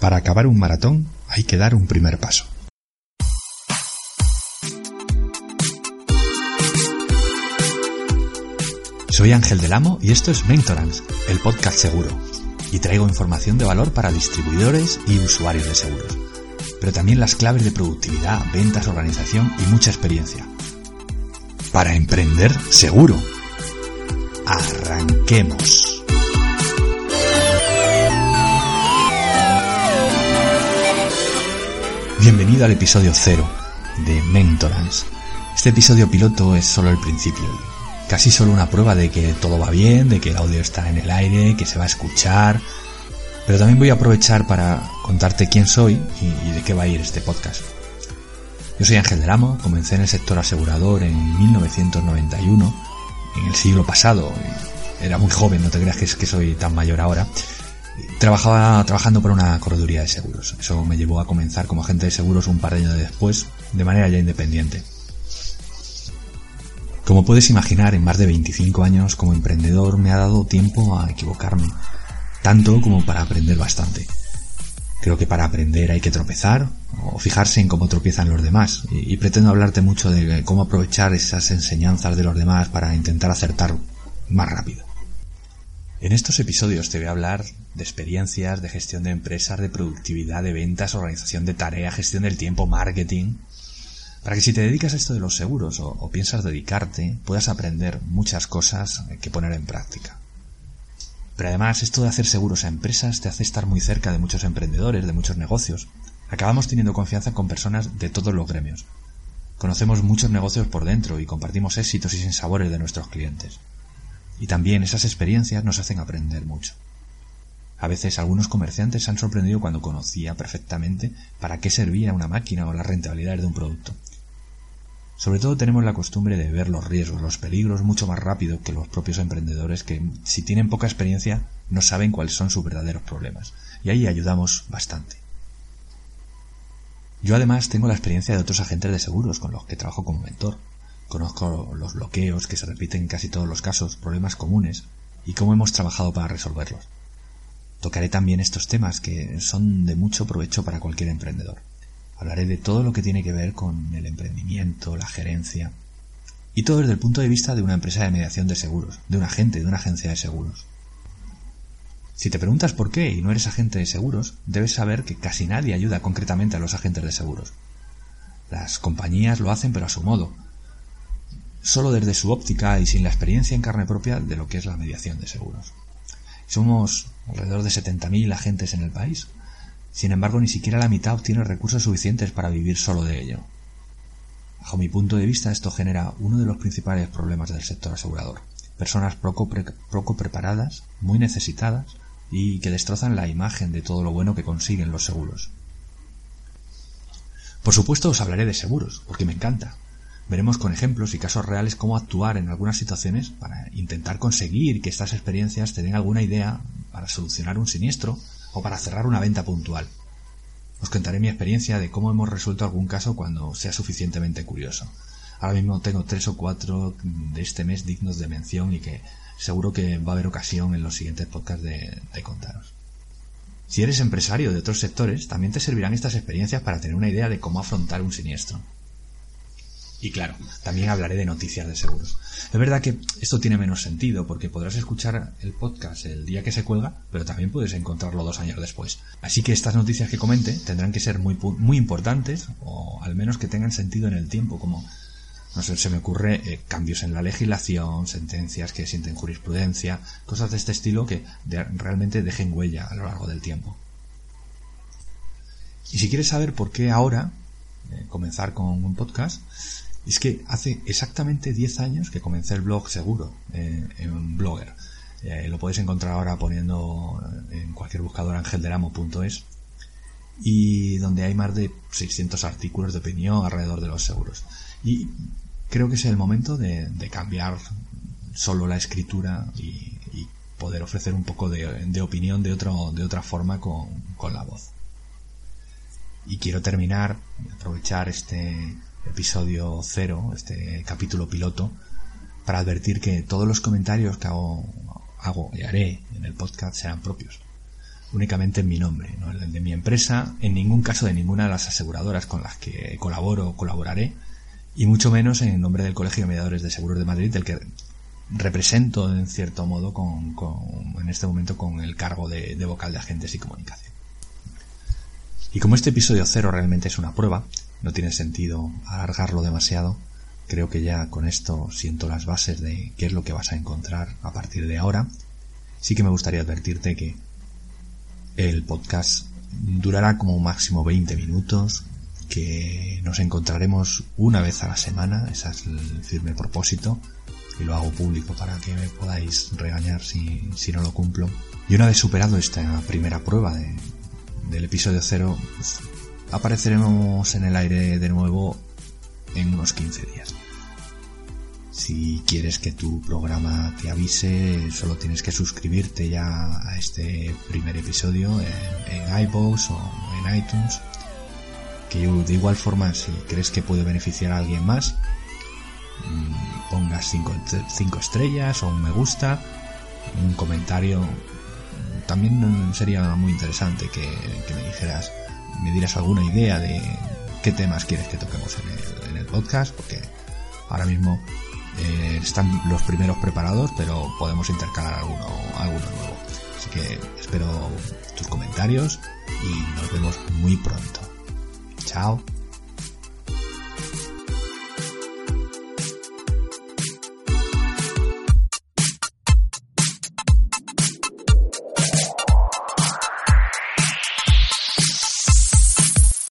Para acabar un maratón hay que dar un primer paso. Soy Ángel del Amo y esto es Mentorance, el podcast seguro. Y traigo información de valor para distribuidores y usuarios de seguros. Pero también las claves de productividad, ventas, organización y mucha experiencia. Para emprender seguro. Arranquemos. Bienvenido al episodio cero de Mentorance. Este episodio piloto es solo el principio, casi solo una prueba de que todo va bien, de que el audio está en el aire, que se va a escuchar, pero también voy a aprovechar para contarte quién soy y, de qué va a ir este podcast. Yo soy Ángel del Amo, comencé en el sector asegurador en 1991, en el siglo pasado, era muy joven, no te creas que es que soy tan mayor ahora, Trabajaba trabajando por una correduría de seguros. Eso me llevó a comenzar como agente de seguros un par de años después, de manera ya independiente. Como puedes imaginar, en más de 25 años como emprendedor me ha dado tiempo a equivocarme, tanto como para aprender bastante. Creo que para aprender hay que tropezar o fijarse en cómo tropiezan los demás y, y pretendo hablarte mucho de cómo aprovechar esas enseñanzas de los demás para intentar acertar más rápido. En estos episodios te voy a hablar de experiencias, de gestión de empresas, de productividad, de ventas, organización de tareas, gestión del tiempo, marketing, para que si te dedicas a esto de los seguros o, piensas dedicarte, puedas aprender muchas cosas que poner en práctica. Pero además esto de hacer seguros a empresas te hace estar muy cerca de muchos emprendedores, de muchos negocios. Acabamos teniendo confianza con personas de todos los gremios. Conocemos muchos negocios por dentro y compartimos éxitos y sinsabores de nuestros clientes. Y también esas experiencias nos hacen aprender mucho. A veces algunos comerciantes se han sorprendido cuando conocía perfectamente para qué servía una máquina o la rentabilidad de un producto. Sobre todo tenemos la costumbre de ver los riesgos, los peligros mucho más rápido que los propios emprendedores que, si tienen poca experiencia, no saben cuáles son sus verdaderos problemas. Y ahí ayudamos bastante. Yo además tengo la experiencia de otros agentes de seguros con los que trabajo como mentor. Conozco los bloqueos que se repiten en casi todos los casos, problemas comunes, y cómo hemos trabajado para resolverlos. Tocaré también estos temas que son de mucho provecho para cualquier emprendedor. Hablaré de todo lo que tiene que ver con el emprendimiento, la gerencia, y todo desde el punto de vista de una empresa de mediación de seguros, de un agente, de una agencia de seguros. Si te preguntas por qué y no eres agente de seguros, debes saber que casi nadie ayuda concretamente a los agentes de seguros. Las compañías lo hacen pero a su modo, solo desde su óptica y sin la experiencia en carne propia de lo que es la mediación de seguros. Somos alrededor de 70.000 agentes en el país. Sin embargo, ni siquiera la mitad obtiene recursos suficientes para vivir solo de ello. Bajo mi punto de vista, esto genera uno de los principales problemas del sector asegurador. Personas poco, poco preparadas, muy necesitadas y que destrozan la imagen de todo lo bueno que consiguen los seguros. Por supuesto os hablaré de seguros, porque me encanta, Veremos con ejemplos y casos reales cómo actuar en algunas situaciones para intentar conseguir que estas experiencias te den alguna idea para solucionar un siniestro o para cerrar una venta puntual. Os contaré mi experiencia de cómo hemos resuelto algún caso cuando sea suficientemente curioso. Ahora mismo tengo tres o cuatro de este mes dignos de mención y que seguro que va a haber ocasión en los siguientes podcasts de, de contaros. Si eres empresario de otros sectores, también te servirán estas experiencias para tener una idea de cómo afrontar un siniestro. Y claro, también hablaré de noticias de seguros. Es verdad que esto tiene menos sentido porque podrás escuchar el podcast el día que se cuelga, pero también puedes encontrarlo dos años después. Así que estas noticias que comente tendrán que ser muy, muy importantes o al menos que tengan sentido en el tiempo, como, no sé, se me ocurre eh, cambios en la legislación, sentencias que sienten jurisprudencia, cosas de este estilo que realmente dejen huella a lo largo del tiempo. Y si quieres saber por qué ahora eh, comenzar con un podcast, es que hace exactamente 10 años que comencé el blog seguro eh, en Blogger. Eh, lo podéis encontrar ahora poniendo en cualquier buscador angelderamo.es y donde hay más de 600 artículos de opinión alrededor de los seguros. Y creo que es el momento de, cambiar solo la escritura y, poder ofrecer un poco de, opinión de, otro, de otra forma con, con la voz. Y quiero terminar, aprovechar este, episodio cero, este capítulo piloto, para advertir que todos los comentarios que hago, y haré en el podcast sean propios. Únicamente en mi nombre, no el de mi empresa, en ningún caso de ninguna de las aseguradoras con las que colaboro o colaboraré, y mucho menos en nombre del Colegio de Mediadores de Seguros de Madrid, del que represento en cierto modo con, en este momento con el cargo de vocal de agentes y comunicación. Y como este episodio cero realmente es una prueba, no tiene sentido alargarlo demasiado, creo que ya con esto siento las bases de qué es lo que vas a encontrar a partir de ahora. Sí que me gustaría advertirte que el podcast durará como máximo 20 minutos, que nos encontraremos una vez a la semana, ese es el firme propósito, y lo hago público para que me podáis regañar si, si no lo cumplo. Y una vez superado esta primera prueba de, del episodio cero, apareceremos en el aire de nuevo en unos 15 días. Si quieres que tu programa te avise, solo tienes que suscribirte ya a este primer episodio en, en iVoox o en iTunes. Que de igual forma, si crees que puede beneficiar a alguien más, mm, pongas 5 estrellas o un me gusta, un comentario. También sería muy interesante que, me dijeras, me dieras alguna idea de qué temas quieres que toquemos en el, podcast, porque ahora mismo eh, están los primeros preparados, pero podemos intercalar alguno, alguno nuevo. Así que espero tus comentarios y nos vemos muy pronto. Chao.